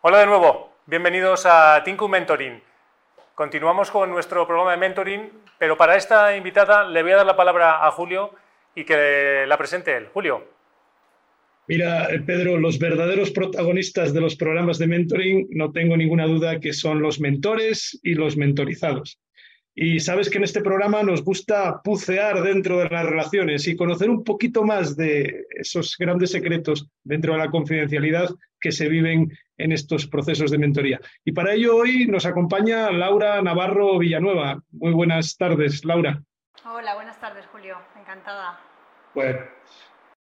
Hola de nuevo, bienvenidos a Tinku Mentoring. Continuamos con nuestro programa de mentoring, pero para esta invitada le voy a dar la palabra a Julio y que la presente él. Julio. Mira, Pedro, los verdaderos protagonistas de los programas de mentoring no tengo ninguna duda que son los mentores y los mentorizados. Y sabes que en este programa nos gusta pucear dentro de las relaciones y conocer un poquito más de esos grandes secretos dentro de la confidencialidad que se viven en estos procesos de mentoría. Y para ello hoy nos acompaña Laura Navarro Villanueva. Muy buenas tardes, Laura. Hola, buenas tardes, Julio. Encantada. Bueno,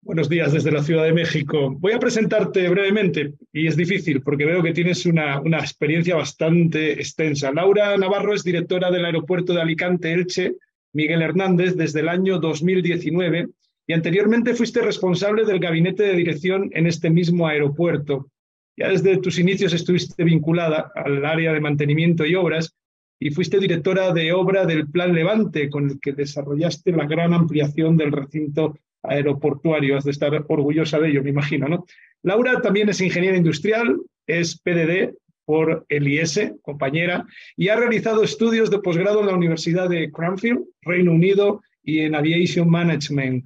Buenos días desde la Ciudad de México. Voy a presentarte brevemente y es difícil porque veo que tienes una, experiencia bastante extensa. Laura Navarro es directora del aeropuerto de Alicante Elche, Miguel Hernández, desde el año 2019 y anteriormente fuiste responsable del gabinete de dirección en este mismo aeropuerto. Ya desde tus inicios estuviste vinculada al área de mantenimiento y obras y fuiste directora de obra del Plan Levante, con el que desarrollaste la gran ampliación del recinto aeroportuario, has de estar orgullosa de ello, me imagino, ¿no? Laura también es ingeniera industrial, es PDD por el IS, compañera, y ha realizado estudios de posgrado en la Universidad de Cranfield, Reino Unido, y en Aviation Management.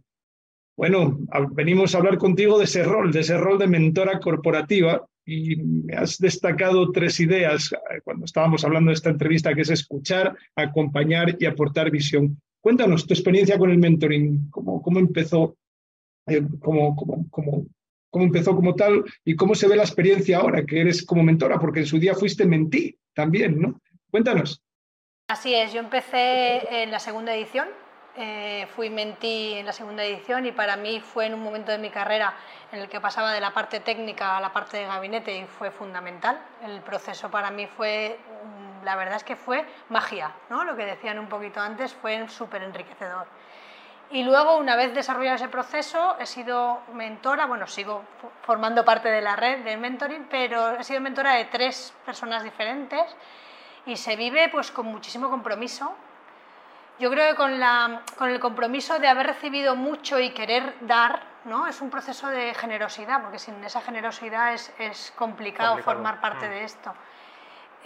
Bueno, venimos a hablar contigo de ese rol, de ese rol de mentora corporativa, y me has destacado tres ideas eh, cuando estábamos hablando de esta entrevista, que es escuchar, acompañar y aportar visión. Cuéntanos tu experiencia con el mentoring, cómo, cómo empezó, eh, cómo, cómo, empezó como tal y cómo se ve la experiencia ahora que eres como mentora, porque en su día fuiste mentí también, ¿no? Cuéntanos. Así es, yo empecé en la segunda edición, eh, fui mentí en la segunda edición y para mí fue en un momento de mi carrera en el que pasaba de la parte técnica a la parte de gabinete y fue fundamental. El proceso para mí fue la verdad es que fue magia, ¿no? lo que decían un poquito antes, fue súper enriquecedor. Y luego, una vez desarrollado ese proceso, he sido mentora, bueno, sigo formando parte de la red de mentoring, pero he sido mentora de tres personas diferentes y se vive pues con muchísimo compromiso. Yo creo que con, la, con el compromiso de haber recibido mucho y querer dar, ¿no? es un proceso de generosidad, porque sin esa generosidad es, es complicado, formar parte mm. de esto.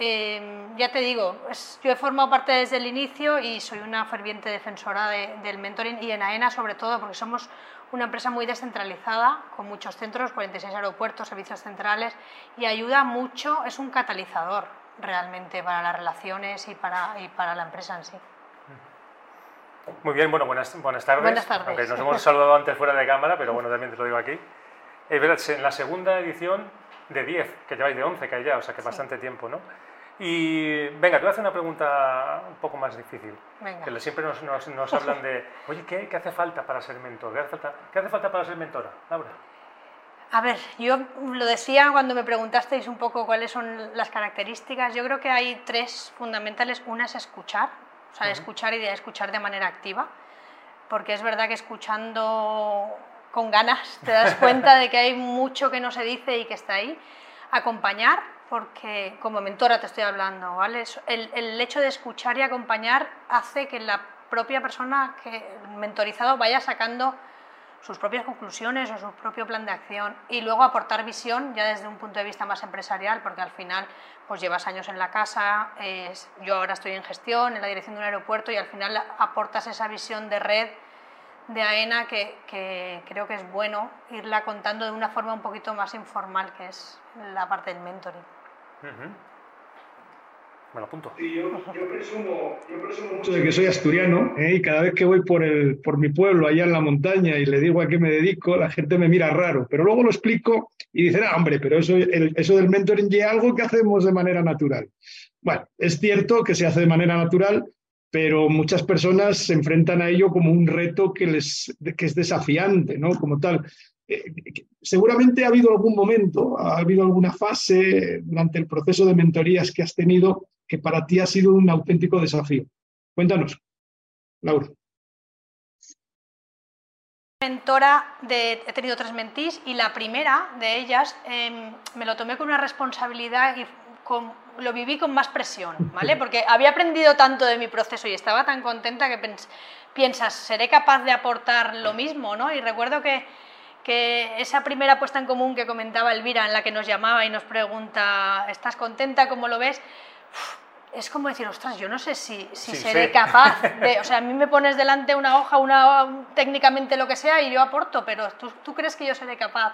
Em, ya te digo, yo he formado parte desde el inicio y soy una ferviente defensora del mentoring y en AENA sobre todo porque somos una empresa muy descentralizada con muchos centros, 46 aeropuertos, servicios centrales y ayuda mucho, es un catalizador realmente para las relaciones y para, y para la empresa en sí. Muy bien, bueno, buenas, buenas tardes. Buenas tardes. Aunque nos hemos saludado antes fuera de cámara, pero bueno, también te lo digo aquí. en la segunda edición de 10, que lleváis de 11 que hay ya, o sea que bastante tiempo, ¿no? Y venga, te voy a hacer una pregunta un poco más difícil. Que siempre nos, nos, hablan de, oye, ¿qué, ¿qué, hace falta para ser mentor? ¿Qué hace, falta, ¿Qué hace falta para ser mentora, Laura? A ver, yo lo decía cuando me preguntasteis un poco cuáles son las características. Yo creo que hay tres fundamentales. Una es escuchar, o sea, escuchar y de escuchar de manera activa, porque es verdad que escuchando con ganas te das cuenta de que hay mucho que no se dice y que está ahí. Acompañar, porque como mentora te estoy hablando, ¿vale? El, hecho de escuchar y acompañar hace que la propia persona que mentorizado vaya sacando sus propias conclusiones o su propio plan de acción y luego aportar visión ya desde un punto de vista más empresarial, porque al final pues llevas años en la casa, yo ahora estoy en gestión, en la dirección de un aeropuerto y al final aportas esa visión de red de AENA que, que, creo que es bueno irla contando de una forma un poquito más informal, que es la parte del mentoring. Me lo apunto. yo, presumo, mucho de que soy asturiano ¿eh? y cada vez que voy por, el, por mi pueblo, allá en la montaña, y le digo a qué me dedico, la gente me mira raro. Pero luego lo explico y dicen, ah, hombre, pero eso, eso del mentoring es algo que hacemos de manera natural. Bueno, es cierto que se hace de manera natural, pero muchas personas se enfrentan a ello como un reto que, les, que es desafiante, ¿no? Como tal. Eh, seguramente ha habido algún momento, ha habido alguna fase durante el proceso de mentorías que has tenido que para ti ha sido un auténtico desafío. Cuéntanos, Laura. Mentora de, he tenido tres mentís y la primera de ellas em, me lo tomé con una responsabilidad y lo viví con más presión, ¿vale? Porque había aprendido tanto de mi proceso y estaba tan contenta que piensas, ¿seré capaz de aportar lo mismo, ¿no? Y recuerdo que que esa primera puesta en común que comentaba Elvira, en la que nos llamaba y nos pregunta, ¿estás contenta? ¿Cómo lo ves? es como decir, ostras, yo no sé si, si seré capaz de... O sea, a mí me pones delante una hoja, una, técnicamente lo que sea, y yo aporto, pero ¿tú, ¿tú crees que yo seré capaz?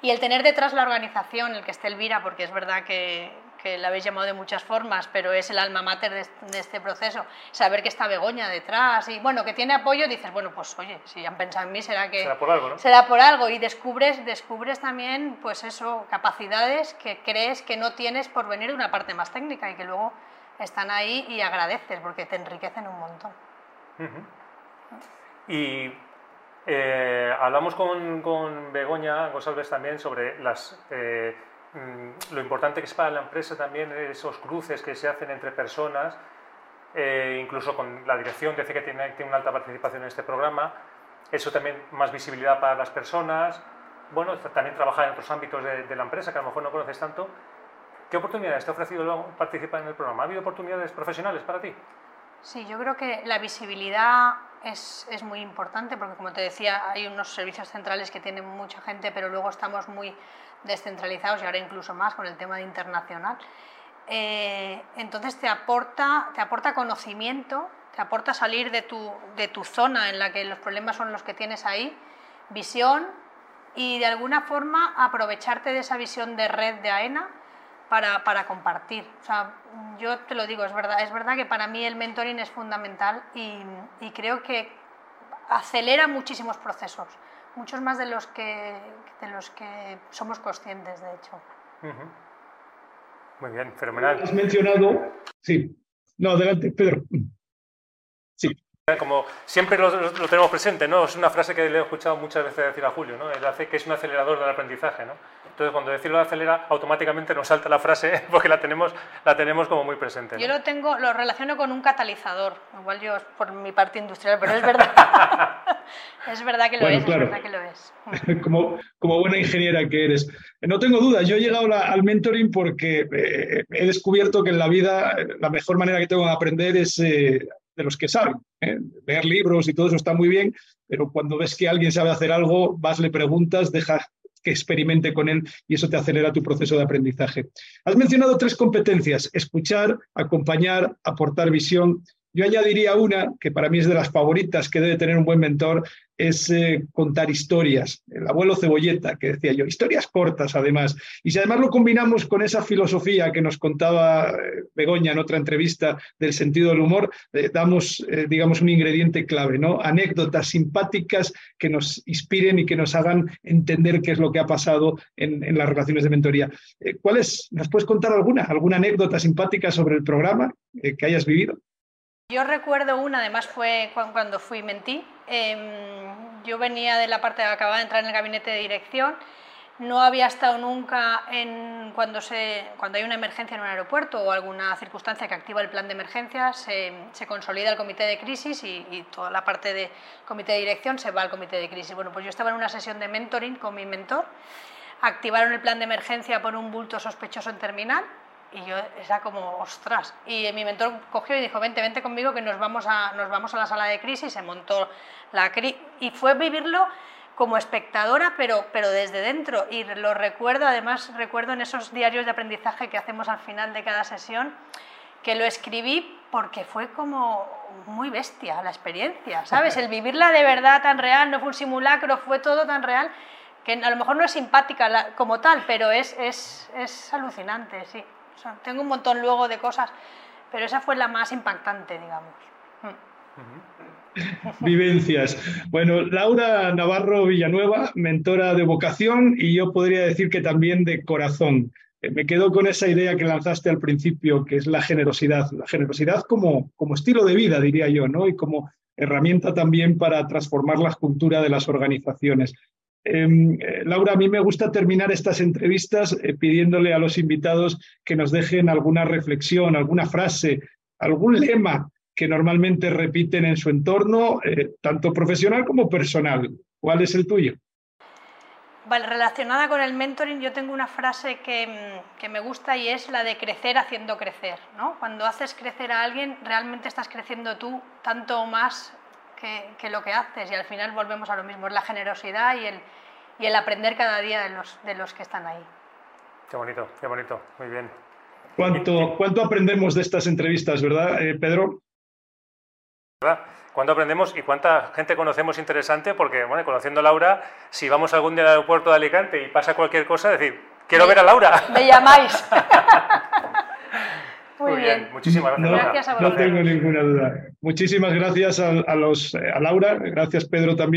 Y el tener detrás la organización, el que esté Elvira, porque es verdad que, que la habéis llamado de muchas formas, pero es el alma mater de, este proceso. Saber que está Begoña detrás y bueno, que tiene apoyo, dices, bueno, pues oye, si han pensado en mí, será que... Será por algo, ¿no? Será por algo y descubres, descubres también, pues eso, capacidades que crees que no tienes por venir de una parte más técnica y que luego están ahí y agradeces porque te enriquecen un montón. Y eh, hablamos con, con Begoña González también sobre las... Eh, lo importante que es para la empresa también esos cruces que se hacen entre personas, eh, incluso con la dirección dice que tiene, tiene, una alta participación en este programa, eso también más visibilidad para las personas, bueno, también trabajar en otros ámbitos de, la empresa que a lo mejor no conoces tanto. ¿Qué oportunidades te ha ofrecido participar en el programa? ¿Ha habido oportunidades profesionales para ti? Sí, yo creo que la visibilidad es, es, muy importante porque, como te decía, hay unos servicios centrales que tienen mucha gente, pero luego estamos muy descentralizados y ahora incluso más con el tema internacional. Eh, entonces te aporta, te aporta conocimiento, te aporta salir de tu, de tu zona en la que los problemas son los que tienes ahí, visión y de alguna forma aprovecharte de esa visión de red de AENA para, para, compartir. O sea, yo te lo digo, es verdad, es verdad que para mí el mentoring es fundamental y, y creo que acelera muchísimos procesos muchos más de los que, de los que somos conscientes, de hecho. Muy bien, fenomenal. Has mencionado, sí. No, adelante, Pedro. Sí. Como siempre lo, tenemos presente, ¿no? Es una frase que le he escuchado muchas veces decir a Julio, ¿no? Él hace que es un acelerador del aprendizaje, ¿no? Entonces, cuando decirlo acelera, automáticamente nos salta la frase porque la tenemos, la tenemos como muy presente. Yo lo tengo, lo relaciono con un catalizador, igual yo por mi parte industrial, pero es verdad. es verdad que lo es, es verdad que lo es. como, como buena ingeniera que eres. No tengo duda, yo he llegado al mentoring porque eh, he descubierto que en la vida la mejor manera que tengo de aprender es eh, de los que saben. ¿eh? Leer libros y todo eso está muy bien, pero cuando ves que alguien sabe hacer algo, vas, le preguntas, dejas que experimente con él y eso te acelera tu proceso de aprendizaje. Has mencionado tres competencias, escuchar, acompañar, aportar visión yo añadiría una que para mí es de las favoritas que debe tener un buen mentor, es eh, contar historias. El abuelo Cebolleta, que decía yo, historias cortas además. Y si además lo combinamos con esa filosofía que nos contaba eh, Begoña en otra entrevista del sentido del humor, eh, damos, digamos, un ingrediente clave, ¿no? Anécdotas simpáticas que nos inspiren y que nos hagan entender qué es lo que ha pasado en, en las relaciones de mentoría. ¿Cuál es? ¿Nos puedes contar alguna? ¿Alguna anécdota simpática sobre el programa que hayas vivido? Yo recuerdo una, además fue cuando fui mentí. Em, yo venía de la parte, acababa de entrar en el gabinete de dirección. No había estado nunca en cuando, se, cuando hay una emergencia en un aeropuerto o alguna circunstancia que activa el plan de emergencia, se, se consolida el comité de crisis y, y, toda la parte del comité de dirección se va al comité de crisis. Bueno, pues yo estaba en una sesión de mentoring con mi mentor. Activaron el plan de emergencia por un bulto sospechoso en terminal y yo era como, ostras. Y mi mentor cogió y dijo, vente, vente conmigo que nos vamos a, nos vamos a la sala de crisis. Se montó la crisis y fue vivirlo como espectadora, pero, pero desde dentro. Y lo recuerdo, además recuerdo en esos diarios de aprendizaje que hacemos al final de cada sesión, que lo escribí porque fue como muy bestia la experiencia, ¿sabes? El vivirla de verdad tan real, no fue un simulacro, fue todo tan real que a lo mejor no es simpática como tal, pero es, es, es alucinante, sí tengo un montón luego de cosas, pero esa fue la más impactante, digamos. Vivencias. Bueno, Laura Navarro Villanueva, mentora de vocación y yo podría decir que también de corazón. Eh, me quedo con esa idea que lanzaste al principio, que es la generosidad. La generosidad como, como estilo de vida, diría yo, ¿no? Y como herramienta también para transformar la cultura de las organizaciones. Em, eh, Laura, a mí me gusta terminar estas entrevistas eh, pidiéndole a los invitados que nos dejen alguna reflexión, alguna frase, algún lema que normalmente repiten en su entorno, eh, tanto profesional como personal. ¿Cuál es el tuyo? Relacionada con el mentoring, yo tengo una frase que, mm, que, me gusta y es la de crecer haciendo crecer. ¿no? Cuando haces crecer a alguien, realmente estás creciendo tú tanto más que, lo que haces y al final volvemos a lo mismo, es la generosidad y el, y el aprender cada día de los, de los que están ahí. Qué bonito, qué bonito, muy bien. ¿Cuánto, cuánto aprendemos de estas entrevistas, verdad, eh, Pedro? ¿Verdad? ¿Cuánto aprendemos y cuánta gente conocemos interesante? Porque, bueno, conociendo a Laura, si vamos algún día al aeropuerto de Alicante y pasa cualquier cosa, decir, quiero ver a Laura. Me llamáis. Muy, bien. muchísimas gracias. No, gracias a no tengo ninguna duda. Muchísimas gracias a, a, los, a Laura, gracias Pedro también.